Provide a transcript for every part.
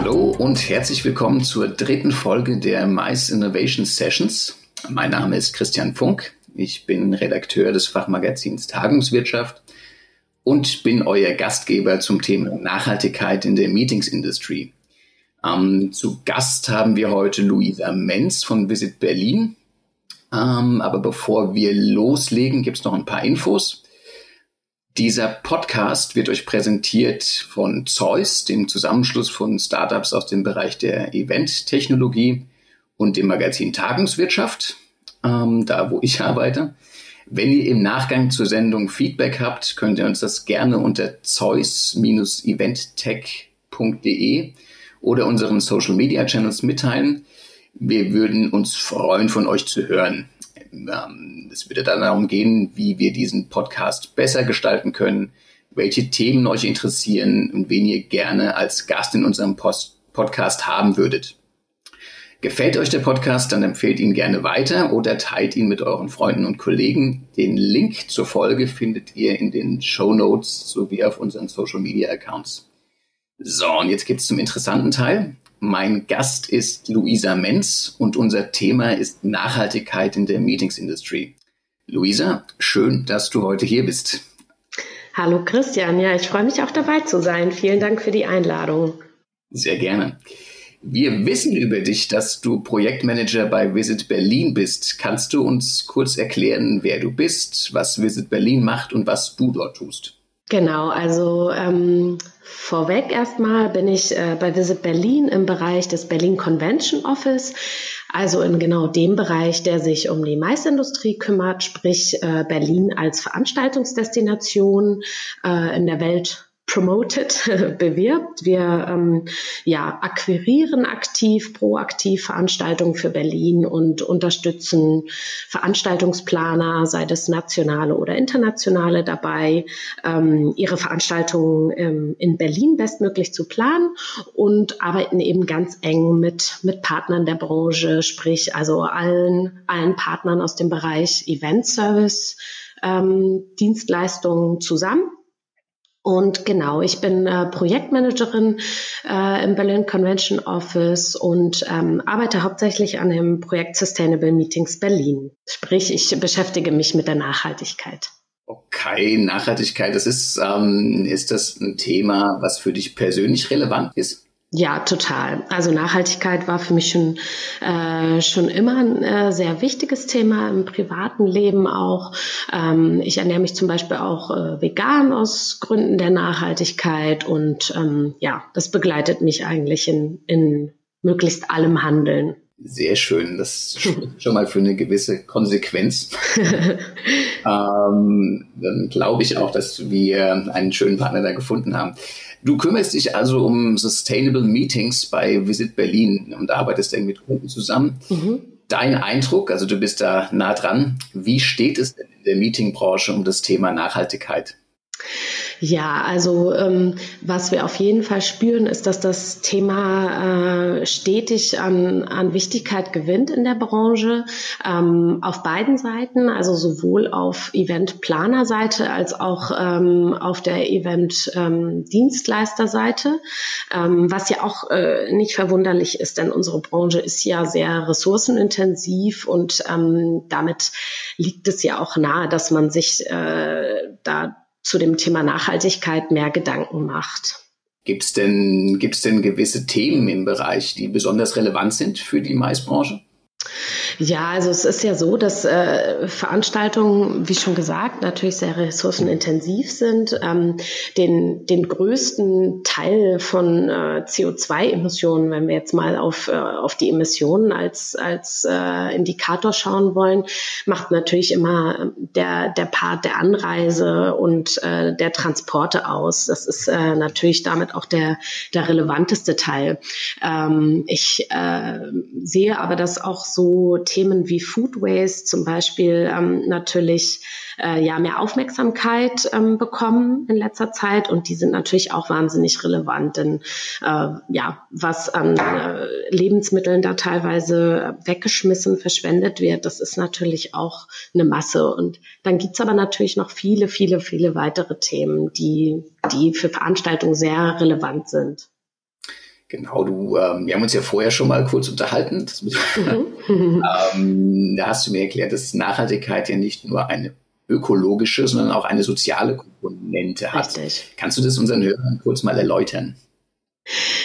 Hallo und herzlich willkommen zur dritten Folge der Mice Innovation Sessions. Mein Name ist Christian Funk. Ich bin Redakteur des Fachmagazins Tagungswirtschaft und bin euer Gastgeber zum Thema Nachhaltigkeit in der Meetings Industry. Ähm, zu Gast haben wir heute Luisa Menz von Visit Berlin. Ähm, aber bevor wir loslegen, gibt es noch ein paar Infos. Dieser Podcast wird euch präsentiert von Zeus, dem Zusammenschluss von Startups aus dem Bereich der Event-Technologie und dem Magazin Tagungswirtschaft, ähm, da wo ich arbeite. Wenn ihr im Nachgang zur Sendung Feedback habt, könnt ihr uns das gerne unter zeus-eventtech.de oder unseren Social Media Channels mitteilen. Wir würden uns freuen, von euch zu hören. Ähm, es würde dann darum gehen, wie wir diesen Podcast besser gestalten können, welche Themen euch interessieren und wen ihr gerne als Gast in unserem Post Podcast haben würdet. Gefällt euch der Podcast, dann empfehlt ihn gerne weiter oder teilt ihn mit euren Freunden und Kollegen. Den Link zur Folge findet ihr in den Show Notes sowie auf unseren Social Media Accounts. So, und jetzt geht's zum interessanten Teil. Mein Gast ist Luisa Menz und unser Thema ist Nachhaltigkeit in der Meetings Industry. Luisa, schön, dass du heute hier bist. Hallo Christian, ja, ich freue mich auch dabei zu sein. Vielen Dank für die Einladung. Sehr gerne. Wir wissen über dich, dass du Projektmanager bei Visit Berlin bist. Kannst du uns kurz erklären, wer du bist, was Visit Berlin macht und was du dort tust? Genau, also ähm, vorweg erstmal bin ich äh, bei Visit Berlin im Bereich des Berlin Convention Office, also in genau dem Bereich, der sich um die Maisindustrie kümmert, sprich äh, Berlin als Veranstaltungsdestination äh, in der Welt promoted, bewirbt. Wir ähm, ja, akquirieren aktiv, proaktiv Veranstaltungen für Berlin und unterstützen Veranstaltungsplaner, sei das nationale oder internationale, dabei, ähm, ihre Veranstaltungen ähm, in Berlin bestmöglich zu planen und arbeiten eben ganz eng mit, mit Partnern der Branche, sprich also allen, allen Partnern aus dem Bereich Event Service, ähm, Dienstleistungen zusammen und genau, ich bin äh, Projektmanagerin äh, im Berlin Convention Office und ähm, arbeite hauptsächlich an dem Projekt Sustainable Meetings Berlin. Sprich, ich beschäftige mich mit der Nachhaltigkeit. Okay, Nachhaltigkeit, das ist, ähm, ist das ein Thema, was für dich persönlich relevant ist? Ja, total. Also Nachhaltigkeit war für mich schon, äh, schon immer ein äh, sehr wichtiges Thema im privaten Leben auch. Ähm, ich ernähre mich zum Beispiel auch äh, vegan aus Gründen der Nachhaltigkeit und ähm, ja, das begleitet mich eigentlich in, in möglichst allem Handeln. Sehr schön. Das spricht schon mal für eine gewisse Konsequenz. ähm, dann glaube ich auch, dass wir einen schönen Partner da gefunden haben. Du kümmerst dich also um Sustainable Meetings bei Visit Berlin und arbeitest eng mit Kunden zusammen. Mhm. Dein Eindruck, also du bist da nah dran, wie steht es denn in der Meetingbranche um das Thema Nachhaltigkeit? Ja, also ähm, was wir auf jeden Fall spüren, ist, dass das Thema äh, stetig an, an Wichtigkeit gewinnt in der Branche, ähm, auf beiden Seiten, also sowohl auf Eventplanerseite als auch ähm, auf der Event-Dienstleisterseite, ähm, was ja auch äh, nicht verwunderlich ist, denn unsere Branche ist ja sehr ressourcenintensiv und ähm, damit liegt es ja auch nahe, dass man sich äh, da zu dem Thema Nachhaltigkeit mehr Gedanken macht. Gibt es denn, gibt's denn gewisse Themen im Bereich, die besonders relevant sind für die Maisbranche? Ja, also es ist ja so, dass äh, Veranstaltungen, wie schon gesagt, natürlich sehr ressourcenintensiv sind. Ähm, den, den größten Teil von äh, CO2-Emissionen, wenn wir jetzt mal auf, äh, auf die Emissionen als, als äh, Indikator schauen wollen, macht natürlich immer der, der Part der Anreise und äh, der Transporte aus. Das ist äh, natürlich damit auch der, der relevanteste Teil. Ähm, ich äh, sehe aber das auch so Themen wie Food Waste zum Beispiel ähm, natürlich äh, ja mehr Aufmerksamkeit ähm, bekommen in letzter Zeit. Und die sind natürlich auch wahnsinnig relevant, denn äh, ja was an äh, Lebensmitteln da teilweise weggeschmissen, verschwendet wird, das ist natürlich auch eine Masse. Und dann gibt's aber natürlich noch viele, viele, viele weitere Themen, die die für Veranstaltungen sehr relevant sind. Genau, du, ähm, wir haben uns ja vorher schon mal kurz unterhalten. Mhm. ähm, da hast du mir erklärt, dass Nachhaltigkeit ja nicht nur eine ökologische, sondern auch eine soziale Komponente hat. Richtig. Kannst du das unseren Hörern kurz mal erläutern?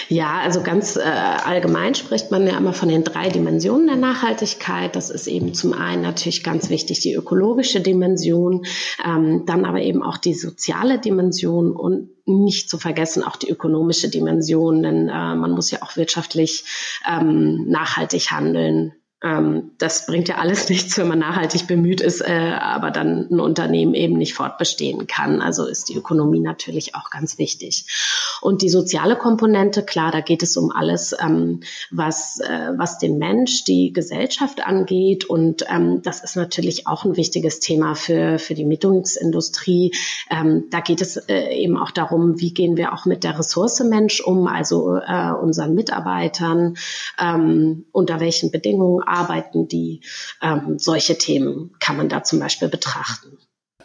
Ja, also ganz äh, allgemein spricht man ja immer von den drei Dimensionen der Nachhaltigkeit. Das ist eben zum einen natürlich ganz wichtig die ökologische Dimension, ähm, dann aber eben auch die soziale Dimension und nicht zu vergessen auch die ökonomische Dimension, denn äh, man muss ja auch wirtschaftlich ähm, nachhaltig handeln ähm, das bringt ja alles nichts, wenn man nachhaltig bemüht ist, äh, aber dann ein Unternehmen eben nicht fortbestehen kann. Also ist die Ökonomie natürlich auch ganz wichtig. Und die soziale Komponente, klar, da geht es um alles, ähm, was, äh, was den Mensch, die Gesellschaft angeht. Und ähm, das ist natürlich auch ein wichtiges Thema für, für die Mietungsindustrie. Ähm, da geht es äh, eben auch darum, wie gehen wir auch mit der Ressource Mensch um, also äh, unseren Mitarbeitern, ähm, unter welchen Bedingungen arbeiten die. Ähm, solche Themen kann man da zum Beispiel betrachten.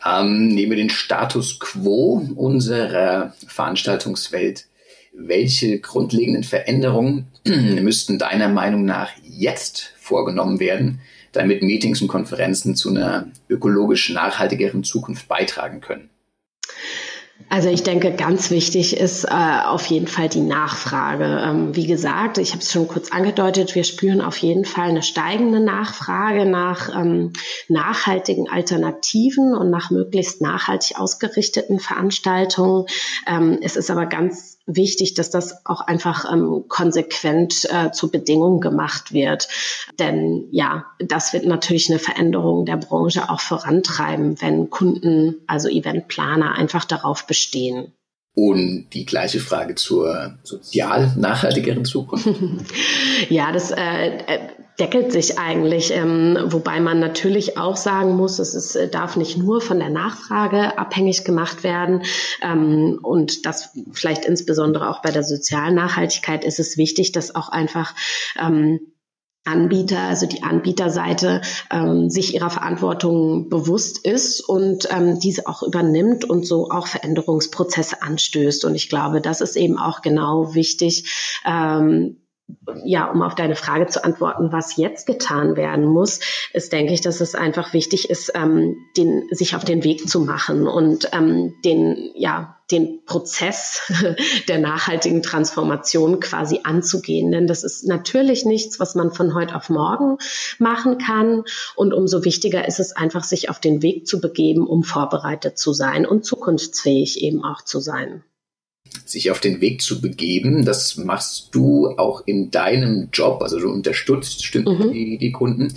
Ähm, neben den Status quo unserer Veranstaltungswelt, welche grundlegenden Veränderungen müssten deiner Meinung nach jetzt vorgenommen werden, damit Meetings und Konferenzen zu einer ökologisch nachhaltigeren Zukunft beitragen können? Also ich denke, ganz wichtig ist äh, auf jeden Fall die Nachfrage. Ähm, wie gesagt, ich habe es schon kurz angedeutet, wir spüren auf jeden Fall eine steigende Nachfrage nach ähm, nachhaltigen Alternativen und nach möglichst nachhaltig ausgerichteten Veranstaltungen. Ähm, es ist aber ganz wichtig, dass das auch einfach ähm, konsequent äh, zur Bedingung gemacht wird. Denn ja, das wird natürlich eine Veränderung der Branche auch vorantreiben, wenn Kunden, also Eventplaner, einfach darauf bestehen. Und die gleiche Frage zur sozial nachhaltigeren Zukunft. ja, das äh, äh, deckelt sich eigentlich, ähm, wobei man natürlich auch sagen muss, es ist, äh, darf nicht nur von der Nachfrage abhängig gemacht werden. Ähm, und das vielleicht insbesondere auch bei der sozialen Nachhaltigkeit ist es wichtig, dass auch einfach ähm, Anbieter, also die Anbieterseite, ähm, sich ihrer Verantwortung bewusst ist und ähm, diese auch übernimmt und so auch Veränderungsprozesse anstößt. Und ich glaube, das ist eben auch genau wichtig. Ähm, ja, um auf deine Frage zu antworten, was jetzt getan werden muss, ist, denke ich, dass es einfach wichtig ist, ähm, den, sich auf den Weg zu machen und ähm, den, ja, den Prozess der nachhaltigen Transformation quasi anzugehen. Denn das ist natürlich nichts, was man von heute auf morgen machen kann. Und umso wichtiger ist es einfach, sich auf den Weg zu begeben, um vorbereitet zu sein und zukunftsfähig eben auch zu sein sich auf den Weg zu begeben. Das machst du auch in deinem Job, also du unterstützt mhm. die, die Kunden.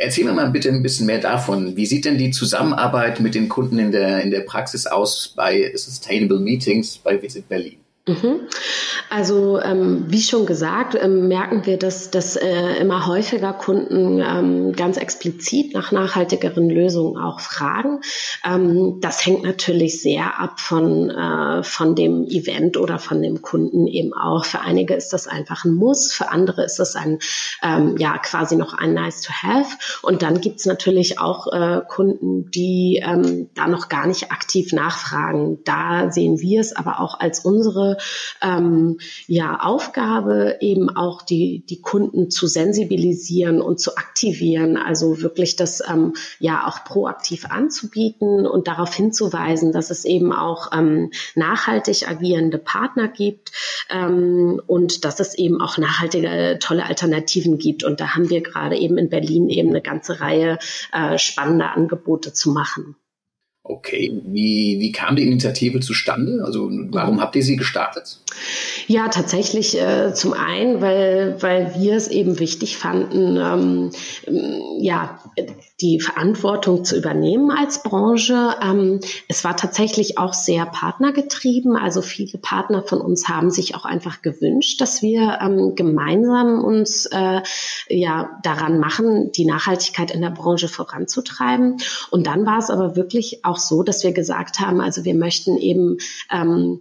Erzähl mir mal bitte ein bisschen mehr davon. Wie sieht denn die Zusammenarbeit mit den Kunden in der, in der Praxis aus bei Sustainable Meetings bei Visit Berlin? Mhm. Also ähm, wie schon gesagt, ähm, merken wir, dass, dass äh, immer häufiger Kunden ähm, ganz explizit nach nachhaltigeren Lösungen auch fragen. Ähm, das hängt natürlich sehr ab von, äh, von dem Event oder von dem Kunden eben auch. Für einige ist das einfach ein Muss, für andere ist das ein ähm, ja quasi noch ein Nice to Have. Und dann gibt's natürlich auch äh, Kunden, die ähm, da noch gar nicht aktiv nachfragen. Da sehen wir es aber auch als unsere ähm, ja, Aufgabe, eben auch die, die Kunden zu sensibilisieren und zu aktivieren, also wirklich das ähm, ja auch proaktiv anzubieten und darauf hinzuweisen, dass es eben auch ähm, nachhaltig agierende Partner gibt ähm, und dass es eben auch nachhaltige, tolle Alternativen gibt. Und da haben wir gerade eben in Berlin eben eine ganze Reihe äh, spannender Angebote zu machen. Okay, wie, wie kam die Initiative zustande? Also warum habt ihr sie gestartet? Ja, tatsächlich äh, zum einen, weil, weil wir es eben wichtig fanden, ähm, ja, die Verantwortung zu übernehmen als Branche. Ähm, es war tatsächlich auch sehr partnergetrieben. Also viele Partner von uns haben sich auch einfach gewünscht, dass wir ähm, gemeinsam uns äh, ja daran machen, die Nachhaltigkeit in der Branche voranzutreiben. Und dann war es aber wirklich auch so, dass wir gesagt haben, also wir möchten eben ähm,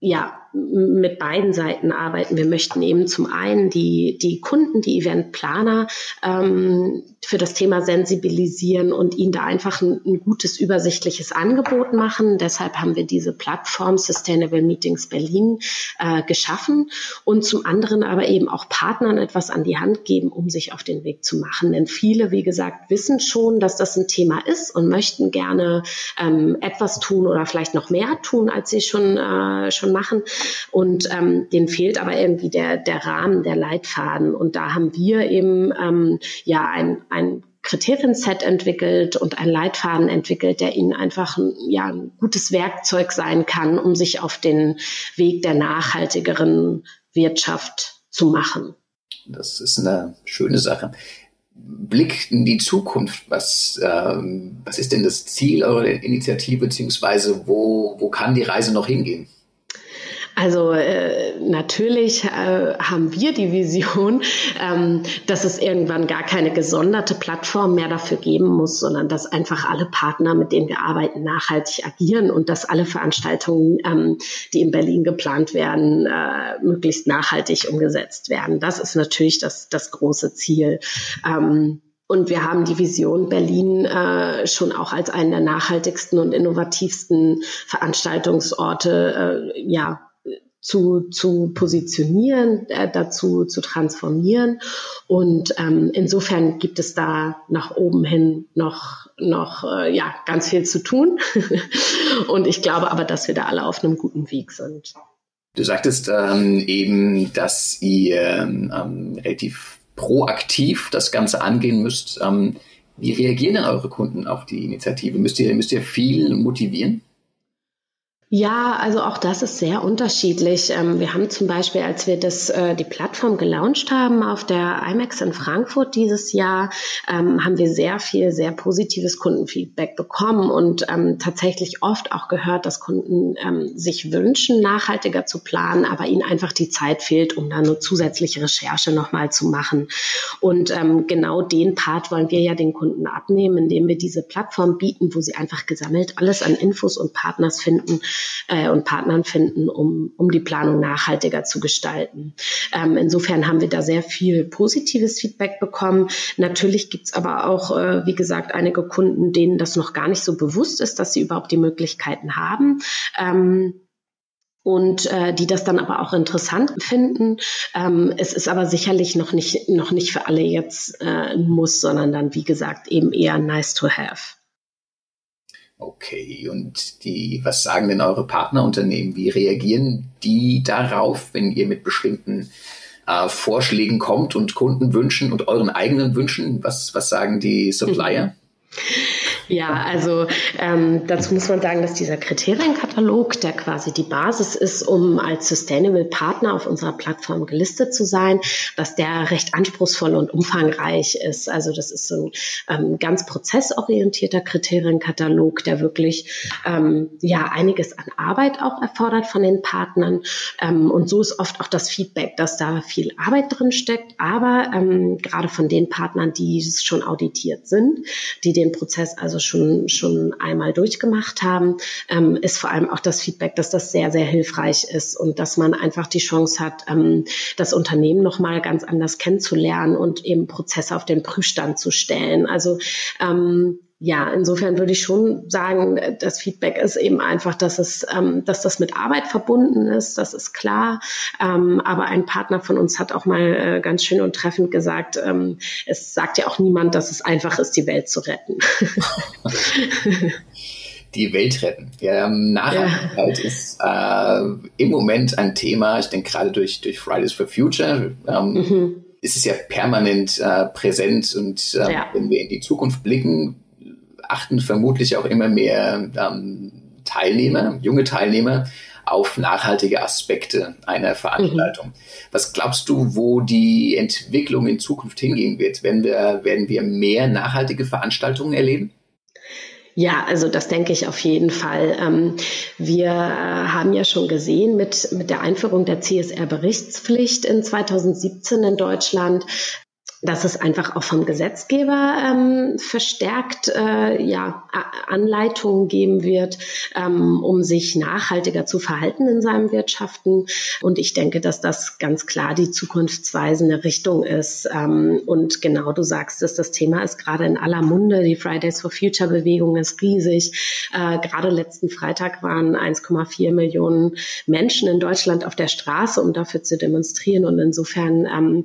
ja mit beiden Seiten arbeiten. Wir möchten eben zum einen die, die Kunden, die Eventplaner ähm, für das Thema sensibilisieren und ihnen da einfach ein, ein, gutes, übersichtliches Angebot machen. Deshalb haben wir diese Plattform Sustainable Meetings Berlin äh, geschaffen und zum anderen aber eben auch Partnern etwas an die Hand geben, um sich auf den Weg zu machen. Denn viele, wie gesagt, wissen schon, dass das ein Thema ist und möchten gerne ähm, etwas tun oder vielleicht noch mehr tun, als sie schon, äh, schon machen. Und ähm, denen fehlt aber irgendwie der, der Rahmen, der Leitfaden. Und da haben wir eben ähm, ja ein, ein Kriterienset entwickelt und ein Leitfaden entwickelt, der ihnen einfach ein, ja, ein gutes Werkzeug sein kann, um sich auf den Weg der nachhaltigeren Wirtschaft zu machen. Das ist eine schöne Sache. Blick in die Zukunft. Was, ähm, was ist denn das Ziel eurer Initiative, beziehungsweise wo, wo kann die Reise noch hingehen? Also äh, natürlich äh, haben wir die Vision, ähm, dass es irgendwann gar keine gesonderte Plattform mehr dafür geben muss, sondern dass einfach alle Partner, mit denen wir arbeiten, nachhaltig agieren und dass alle Veranstaltungen, ähm, die in Berlin geplant werden, äh, möglichst nachhaltig umgesetzt werden. Das ist natürlich das, das große Ziel. Ähm, und wir haben die Vision Berlin äh, schon auch als einen der nachhaltigsten und innovativsten Veranstaltungsorte äh, ja, zu, zu positionieren, äh, dazu zu transformieren. Und ähm, insofern gibt es da nach oben hin noch, noch äh, ja, ganz viel zu tun. und ich glaube aber, dass wir da alle auf einem guten Weg sind. Du sagtest ähm, eben, dass ihr ähm, relativ proaktiv das Ganze angehen müsst. Ähm, wie reagieren denn eure Kunden auf die Initiative? Müsst ihr, müsst ihr viel motivieren? Ja, also auch das ist sehr unterschiedlich. Ähm, wir haben zum Beispiel, als wir das, äh, die Plattform gelauncht haben auf der IMAX in Frankfurt dieses Jahr, ähm, haben wir sehr viel, sehr positives Kundenfeedback bekommen und ähm, tatsächlich oft auch gehört, dass Kunden sich wünschen, nachhaltiger zu planen, aber ihnen einfach die Zeit fehlt, um da eine zusätzliche Recherche nochmal zu machen. Und genau den Part wollen wir ja den Kunden abnehmen, indem wir diese Plattform bieten, wo sie einfach gesammelt alles an Infos und Partners finden, äh, und Partnern finden, um, um die Planung nachhaltiger zu gestalten. Ähm, insofern haben wir da sehr viel positives Feedback bekommen. Natürlich gibt's aber auch, äh, wie gesagt, einige Kunden, denen das noch gar nicht so bewusst ist, dass sie überhaupt die Möglichkeiten haben. Ähm, und äh, die das dann aber auch interessant finden. Ähm, es ist aber sicherlich noch nicht, noch nicht für alle jetzt äh, ein Muss, sondern dann, wie gesagt, eben eher nice to have. Okay, und die, was sagen denn eure Partnerunternehmen? Wie reagieren die darauf, wenn ihr mit bestimmten äh, Vorschlägen kommt und Kundenwünschen und euren eigenen Wünschen? Was, was sagen die Supplier? Mhm. Ja, also ähm, dazu muss man sagen, dass dieser Kriterienkatalog, der quasi die Basis ist, um als Sustainable Partner auf unserer Plattform gelistet zu sein, dass der recht anspruchsvoll und umfangreich ist. Also das ist so ein ähm, ganz prozessorientierter Kriterienkatalog, der wirklich ähm, ja einiges an Arbeit auch erfordert von den Partnern. Ähm, und so ist oft auch das Feedback, dass da viel Arbeit drin steckt, aber ähm, gerade von den Partnern, die schon auditiert sind, die den Prozess also also schon, schon einmal durchgemacht haben, ähm, ist vor allem auch das Feedback, dass das sehr, sehr hilfreich ist und dass man einfach die Chance hat, ähm, das Unternehmen nochmal ganz anders kennenzulernen und eben Prozesse auf den Prüfstand zu stellen. Also ähm, ja, insofern würde ich schon sagen, das Feedback ist eben einfach, dass es, ähm, dass das mit Arbeit verbunden ist, das ist klar. Ähm, aber ein Partner von uns hat auch mal äh, ganz schön und treffend gesagt, ähm, es sagt ja auch niemand, dass es einfach ist, die Welt zu retten. die Welt retten. Ja, Nachhaltigkeit ja. ist äh, im Moment ein Thema, ich denke gerade durch, durch Fridays for Future. Ähm, mhm. ist es ja permanent äh, präsent und äh, ja. wenn wir in die Zukunft blicken, achten vermutlich auch immer mehr ähm, Teilnehmer, junge Teilnehmer, auf nachhaltige Aspekte einer Veranstaltung. Mhm. Was glaubst du, wo die Entwicklung in Zukunft hingehen wird? Werden wir, werden wir mehr nachhaltige Veranstaltungen erleben? Ja, also das denke ich auf jeden Fall. Ähm, wir haben ja schon gesehen mit, mit der Einführung der CSR-Berichtspflicht in 2017 in Deutschland, dass es einfach auch vom Gesetzgeber ähm, verstärkt äh, ja, Anleitungen geben wird, ähm, um sich nachhaltiger zu verhalten in seinem Wirtschaften. Und ich denke, dass das ganz klar die zukunftsweisende Richtung ist. Ähm, und genau, du sagst es, das Thema ist gerade in aller Munde. Die Fridays for Future Bewegung ist riesig. Äh, gerade letzten Freitag waren 1,4 Millionen Menschen in Deutschland auf der Straße, um dafür zu demonstrieren. Und insofern ähm,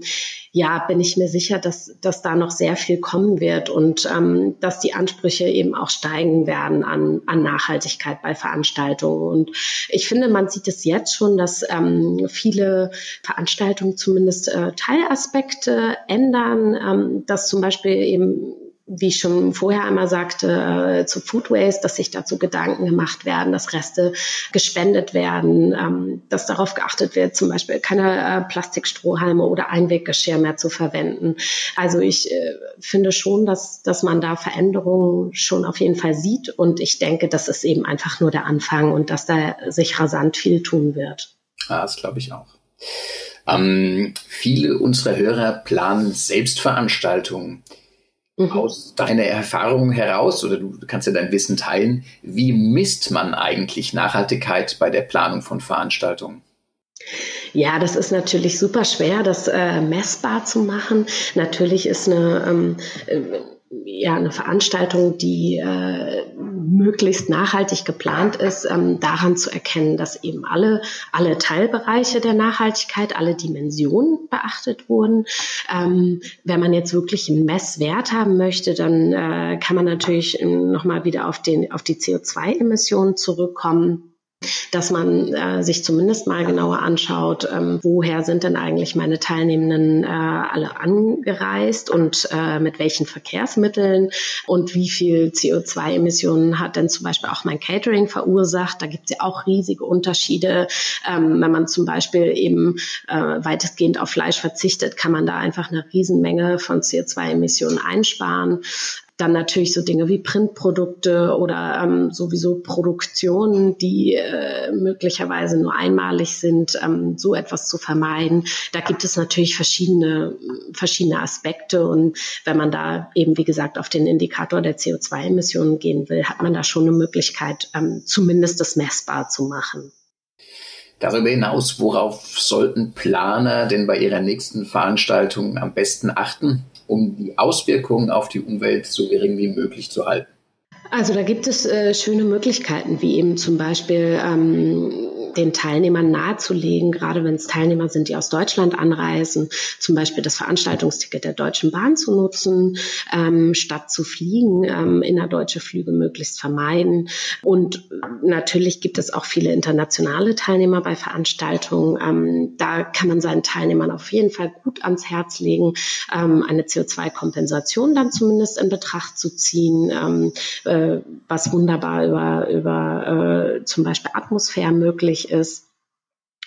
ja, bin ich mir sicher, dass, dass da noch sehr viel kommen wird und ähm, dass die Ansprüche eben auch steigen werden an, an Nachhaltigkeit bei Veranstaltungen. Und ich finde, man sieht es jetzt schon, dass ähm, viele Veranstaltungen zumindest äh, Teilaspekte ändern, ähm, dass zum Beispiel eben wie ich schon vorher einmal sagte, äh, zu Food Waste, dass sich dazu Gedanken gemacht werden, dass Reste gespendet werden, ähm, dass darauf geachtet wird, zum Beispiel keine äh, Plastikstrohhalme oder Einweggeschirr mehr zu verwenden. Also ich äh, finde schon, dass, dass man da Veränderungen schon auf jeden Fall sieht und ich denke, das ist eben einfach nur der Anfang und dass da sich rasant viel tun wird. Ja, das glaube ich auch. Ähm, viele unserer Hörer planen Selbstveranstaltungen. Mhm. Aus deiner Erfahrung heraus, oder du kannst ja dein Wissen teilen, wie misst man eigentlich Nachhaltigkeit bei der Planung von Veranstaltungen? Ja, das ist natürlich super schwer, das äh, messbar zu machen. Natürlich ist eine ähm, äh, ja, eine Veranstaltung, die äh, möglichst nachhaltig geplant ist, ähm, daran zu erkennen, dass eben alle, alle Teilbereiche der Nachhaltigkeit, alle Dimensionen beachtet wurden. Ähm, wenn man jetzt wirklich einen Messwert haben möchte, dann äh, kann man natürlich nochmal wieder auf, den, auf die CO2-Emissionen zurückkommen dass man äh, sich zumindest mal genauer anschaut, ähm, woher sind denn eigentlich meine Teilnehmenden äh, alle angereist und äh, mit welchen Verkehrsmitteln und wie viel CO2-Emissionen hat denn zum Beispiel auch mein Catering verursacht. Da gibt es ja auch riesige Unterschiede. Ähm, wenn man zum Beispiel eben äh, weitestgehend auf Fleisch verzichtet, kann man da einfach eine Riesenmenge von CO2-Emissionen einsparen. Dann natürlich so Dinge wie Printprodukte oder ähm, sowieso Produktionen, die äh, möglicherweise nur einmalig sind, ähm, so etwas zu vermeiden. Da gibt es natürlich verschiedene, verschiedene Aspekte. Und wenn man da eben, wie gesagt, auf den Indikator der CO2-Emissionen gehen will, hat man da schon eine Möglichkeit, ähm, zumindest das messbar zu machen. Darüber hinaus, worauf sollten Planer denn bei ihrer nächsten Veranstaltung am besten achten? Um die Auswirkungen auf die Umwelt so gering wie möglich zu halten? Also da gibt es äh, schöne Möglichkeiten, wie eben zum Beispiel ähm, den Teilnehmern nahezulegen, gerade wenn es Teilnehmer sind, die aus Deutschland anreisen, zum Beispiel das Veranstaltungsticket der Deutschen Bahn zu nutzen, ähm, statt zu fliegen, ähm, innerdeutsche Flüge möglichst vermeiden. Und natürlich gibt es auch viele internationale Teilnehmer bei Veranstaltungen. Ähm, da kann man seinen Teilnehmern auf jeden Fall gut ans Herz legen, ähm, eine CO2-Kompensation dann zumindest in Betracht zu ziehen, ähm, äh, was wunderbar über, über äh, zum Beispiel Atmosphäre möglich ist.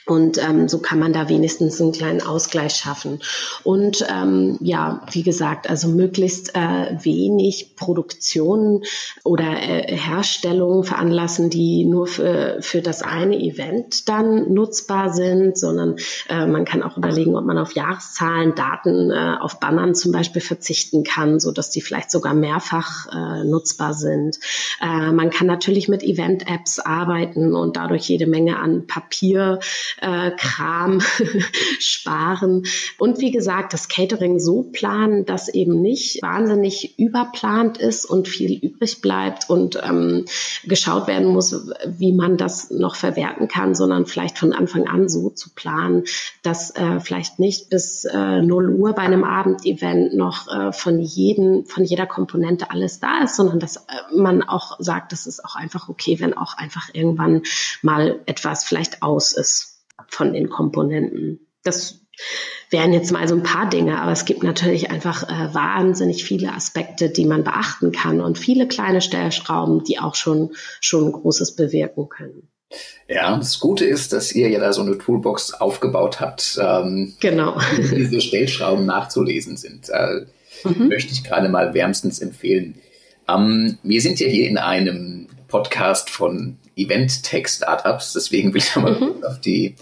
Und ähm, so kann man da wenigstens einen kleinen Ausgleich schaffen. Und ähm, ja, wie gesagt, also möglichst äh, wenig Produktionen oder äh, Herstellungen veranlassen, die nur für, für das eine Event dann nutzbar sind, sondern äh, man kann auch überlegen, ob man auf Jahreszahlen, Daten äh, auf Bannern zum Beispiel verzichten kann, so dass die vielleicht sogar mehrfach äh, nutzbar sind. Äh, man kann natürlich mit Event-Apps arbeiten und dadurch jede Menge an Papier äh, Kram sparen. Und wie gesagt, das Catering so planen, dass eben nicht wahnsinnig überplant ist und viel übrig bleibt und ähm, geschaut werden muss, wie man das noch verwerten kann, sondern vielleicht von Anfang an so zu planen, dass äh, vielleicht nicht bis äh, 0 Uhr bei einem Abendevent noch äh, von jedem, von jeder Komponente alles da ist, sondern dass äh, man auch sagt, das ist auch einfach okay, wenn auch einfach irgendwann mal etwas vielleicht aus ist von den Komponenten. Das wären jetzt mal so ein paar Dinge, aber es gibt natürlich einfach äh, wahnsinnig viele Aspekte, die man beachten kann und viele kleine Stellschrauben, die auch schon, schon Großes bewirken können. Ja, das Gute ist, dass ihr ja da so eine Toolbox aufgebaut habt, ähm, genau. diese Stellschrauben nachzulesen sind. Äh, mhm. Möchte ich gerade mal wärmstens empfehlen. Ähm, wir sind ja hier in einem Podcast von Event-Tech-Startups, deswegen will ich mal mhm. auf die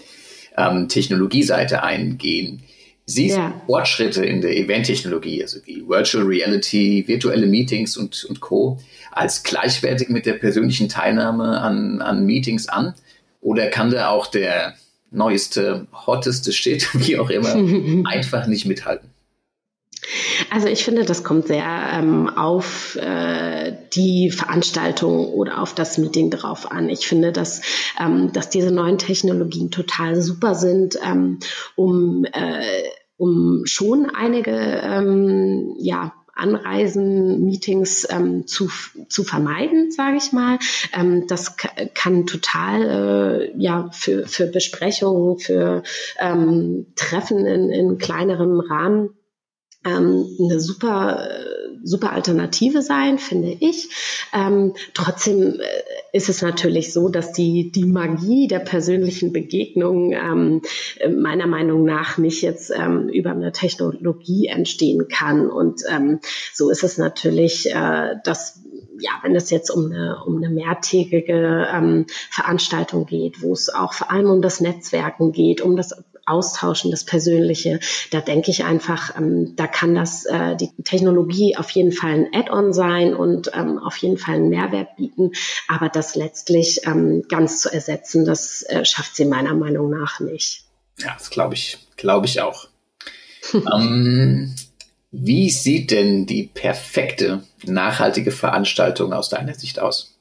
ähm, Technologieseite eingehen. Siehst ja. Fortschritte in der Eventtechnologie, also wie Virtual Reality, virtuelle Meetings und, und Co., als gleichwertig mit der persönlichen Teilnahme an, an Meetings an? Oder kann da auch der neueste, hotteste Shit, wie auch immer, einfach nicht mithalten? Also ich finde, das kommt sehr ähm, auf äh, die Veranstaltung oder auf das Meeting drauf an. Ich finde, dass, ähm, dass diese neuen Technologien total super sind, ähm, um, äh, um schon einige ähm, ja, Anreisen, Meetings ähm, zu, zu vermeiden, sage ich mal. Ähm, das kann total äh, ja für, für Besprechungen, für ähm, Treffen in, in kleinerem Rahmen ähm, eine super, super Alternative sein, finde ich. Ähm, trotzdem äh, ist es natürlich so, dass die, die Magie der persönlichen Begegnung ähm, meiner Meinung nach nicht jetzt ähm, über eine Technologie entstehen kann. Und ähm, so ist es natürlich, äh, dass ja, wenn es jetzt um eine, um eine mehrtägige ähm, Veranstaltung geht, wo es auch vor allem um das Netzwerken geht, um das Austauschen, das Persönliche. Da denke ich einfach, ähm, da kann das äh, die Technologie auf jeden Fall ein Add-on sein und ähm, auf jeden Fall einen Mehrwert bieten. Aber das letztlich ähm, ganz zu ersetzen, das äh, schafft sie meiner Meinung nach nicht. Ja, das glaube ich, glaube ich auch. ähm, wie sieht denn die perfekte nachhaltige Veranstaltung aus deiner Sicht aus?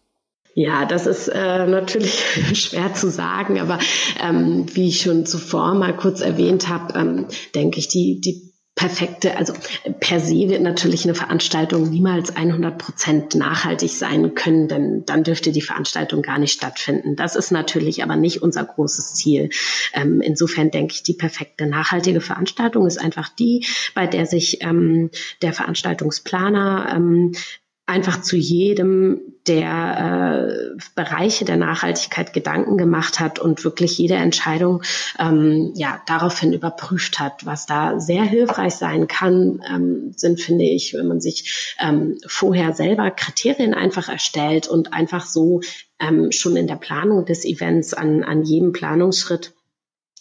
Ja, das ist äh, natürlich schwer zu sagen, aber ähm, wie ich schon zuvor mal kurz erwähnt habe, ähm, denke ich, die, die perfekte, also per se wird natürlich eine Veranstaltung niemals 100 Prozent nachhaltig sein können, denn dann dürfte die Veranstaltung gar nicht stattfinden. Das ist natürlich aber nicht unser großes Ziel. Ähm, insofern denke ich, die perfekte nachhaltige Veranstaltung ist einfach die, bei der sich ähm, der Veranstaltungsplaner ähm, einfach zu jedem der äh, Bereiche der Nachhaltigkeit Gedanken gemacht hat und wirklich jede Entscheidung ähm, ja daraufhin überprüft hat. Was da sehr hilfreich sein kann, ähm, sind finde ich, wenn man sich ähm, vorher selber Kriterien einfach erstellt und einfach so ähm, schon in der Planung des Events an, an jedem Planungsschritt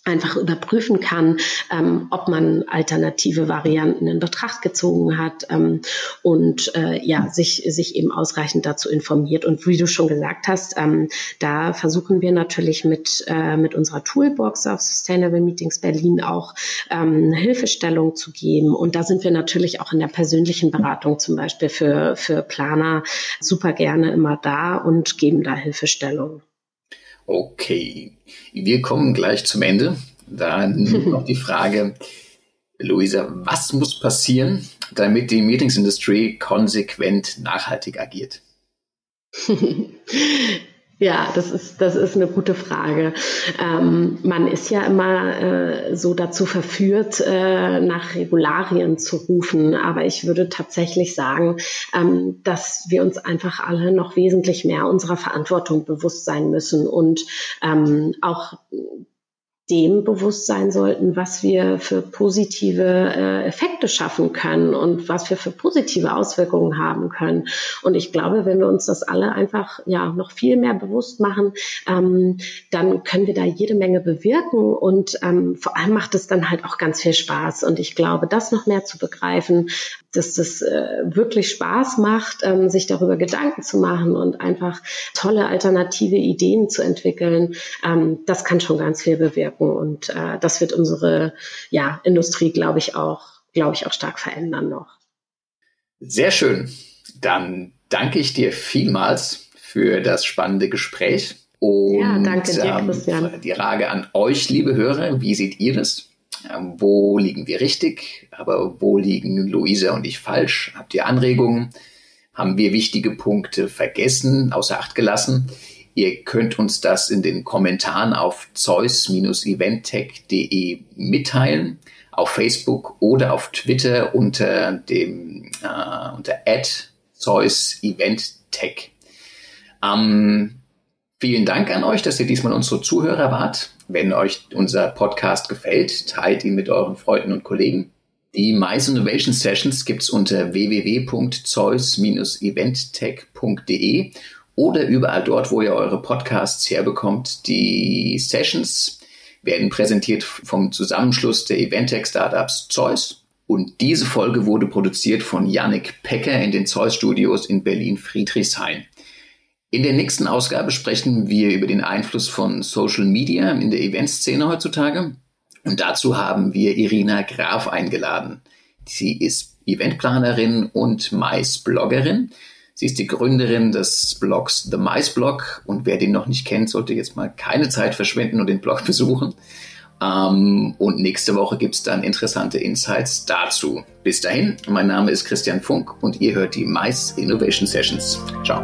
einfach überprüfen kann, ähm, ob man alternative Varianten in Betracht gezogen hat ähm, und äh, ja sich sich eben ausreichend dazu informiert und wie du schon gesagt hast, ähm, da versuchen wir natürlich mit äh, mit unserer Toolbox auf Sustainable Meetings Berlin auch ähm, Hilfestellung zu geben und da sind wir natürlich auch in der persönlichen Beratung zum Beispiel für für Planer super gerne immer da und geben da Hilfestellung. Okay, wir kommen gleich zum Ende. Dann noch die Frage, Luisa, was muss passieren, damit die Meetings-Industrie konsequent nachhaltig agiert? Ja, das ist, das ist eine gute Frage. Ähm, man ist ja immer äh, so dazu verführt, äh, nach Regularien zu rufen. Aber ich würde tatsächlich sagen, ähm, dass wir uns einfach alle noch wesentlich mehr unserer Verantwortung bewusst sein müssen und ähm, auch dem bewusst sein sollten, was wir für positive äh, Effekte schaffen können und was wir für positive Auswirkungen haben können. Und ich glaube, wenn wir uns das alle einfach ja noch viel mehr bewusst machen, ähm, dann können wir da jede Menge bewirken und ähm, vor allem macht es dann halt auch ganz viel Spaß. Und ich glaube, das noch mehr zu begreifen, dass das äh, wirklich Spaß macht, ähm, sich darüber Gedanken zu machen und einfach tolle alternative Ideen zu entwickeln, ähm, das kann schon ganz viel bewirken. Und äh, das wird unsere ja, Industrie, glaube ich, auch, glaube ich, auch stark verändern noch. Sehr schön. Dann danke ich dir vielmals für das spannende Gespräch. Und ja, danke dir, ähm, Christian. die Frage an euch, liebe Hörer, wie seht ihr das? Ähm, wo liegen wir richtig, aber wo liegen Luisa und ich falsch? Habt ihr Anregungen? Haben wir wichtige Punkte vergessen, außer Acht gelassen? Ihr könnt uns das in den Kommentaren auf zeus-eventtech.de mitteilen, auf Facebook oder auf Twitter unter dem äh, unter Zeus Eventtech. Ähm, vielen Dank an euch, dass ihr diesmal unsere Zuhörer wart. Wenn euch unser Podcast gefällt, teilt ihn mit euren Freunden und Kollegen. Die Mice Innovation Sessions gibt's unter werden präsentiert vom Zusammenschluss der Eventech-Startups Zeus. Und diese Folge wurde produziert von Yannick Pecker in den Zeus Studios in Berlin-Friedrichshain. In der nächsten Ausgabe sprechen wir über den Einfluss von Social Media in der Eventszene heutzutage. Und dazu haben wir Irina Graf eingeladen. Sie ist Eventplanerin und Mais-Bloggerin. Sie ist die Gründerin des Blogs The Mice Blog und wer den noch nicht kennt, sollte jetzt mal keine Zeit verschwenden und den Blog besuchen. Ähm, und nächste Woche gibt es dann interessante Insights dazu. Bis dahin, mein Name ist Christian Funk und ihr hört die Mice Innovation Sessions. Ciao.